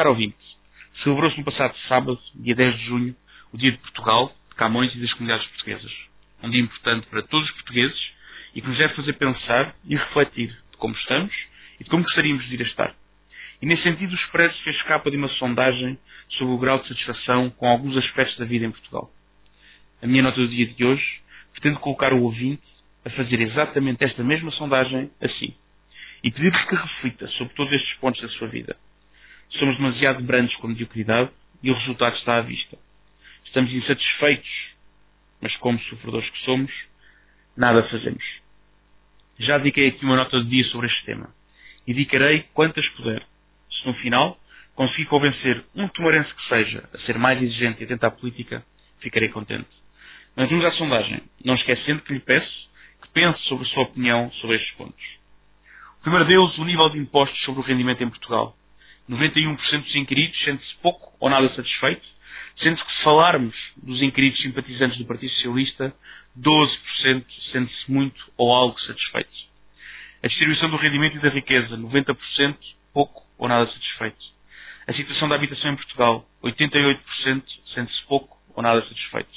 Caro ouvinte, celebrou-se no passado sábado, dia 10 de junho, o Dia de Portugal, de Camões e das comunidades portuguesas. Um dia importante para todos os portugueses e que nos deve fazer pensar e refletir de como estamos e de como gostaríamos de ir a estar. E nesse sentido, o Expresso fez capa de uma sondagem sobre o grau de satisfação com alguns aspectos da vida em Portugal. A minha nota do dia de hoje pretende colocar o ouvinte a fazer exatamente esta mesma sondagem assim e pedir-lhe que reflita sobre todos estes pontos da sua vida. Somos demasiado brandos com mediocridade e o resultado está à vista. Estamos insatisfeitos, mas como sofredores que somos, nada fazemos. Já dediquei aqui uma nota de dia sobre este tema e dedicarei quantas puder. Se no final conseguir convencer um tomarense que seja a ser mais exigente e atento à política, ficarei contente. Mas vamos à sondagem, não esquecendo que lhe peço que pense sobre a sua opinião sobre estes pontos. O primeiro deles, o nível de impostos sobre o rendimento em Portugal. 91% dos inquiridos sente-se pouco ou nada satisfeito, sendo que se falarmos dos inquiridos simpatizantes do Partido Socialista, 12% sente-se muito ou algo satisfeito. A distribuição do rendimento e da riqueza, 90% pouco ou nada satisfeito. A situação da habitação em Portugal, 88% sente-se pouco ou nada satisfeito.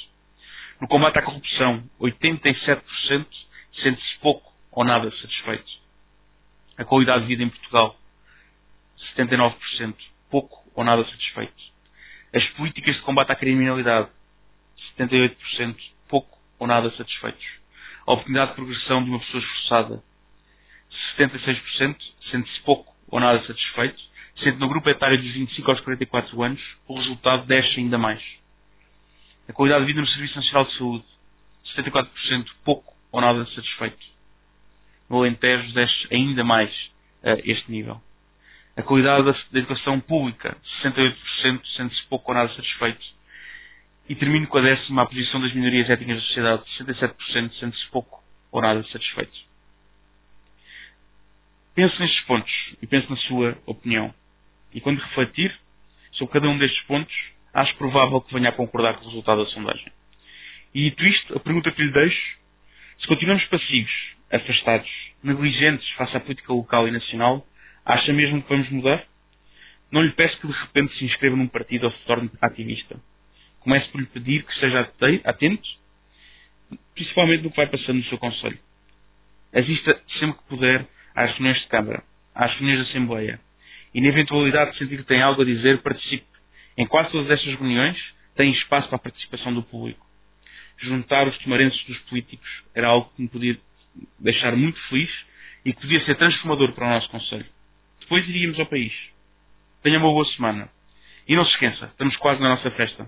No combate à corrupção, 87% sente-se pouco ou nada satisfeito. A qualidade de vida em Portugal, 79%, pouco ou nada satisfeito. As políticas de combate à criminalidade, 78%, pouco ou nada satisfeitos. A oportunidade de progressão de uma pessoa esforçada, 76%, sente-se pouco ou nada satisfeito, sendo no grupo etário dos 25 aos 44 anos, o resultado desce ainda mais. A qualidade de vida no Serviço Nacional de Saúde, 74%, pouco ou nada satisfeito. No Alentejo desce ainda mais a este nível. A qualidade da educação pública, 68%, sente-se pouco ou nada satisfeito. E termino com a décima, a posição das minorias étnicas da sociedade, 67%, sente-se pouco ou nada satisfeito. Pense nestes pontos e pense na sua opinião. E quando refletir sobre cada um destes pontos, acho provável que venha a concordar com o resultado da sondagem. E dito isto, a pergunta que lhe deixo, se continuamos passivos, afastados, negligentes face à política local e nacional, acha mesmo que vamos mudar? Não lhe peço que de repente se inscreva num partido ou se torne ativista. Comece por lhe pedir que esteja atento, principalmente no que vai passando no seu Conselho. Assista sempre que puder às reuniões de Câmara, às reuniões de Assembleia. E na eventualidade de sentir que tem algo a dizer, participe. Em quase todas estas reuniões, tem espaço para a participação do público. Juntar os tomarenses dos políticos era algo que me podia deixar muito feliz e que podia ser transformador para o nosso Conselho. Depois iríamos ao país. Tenha uma boa semana. E não se esqueça, estamos quase na nossa festa.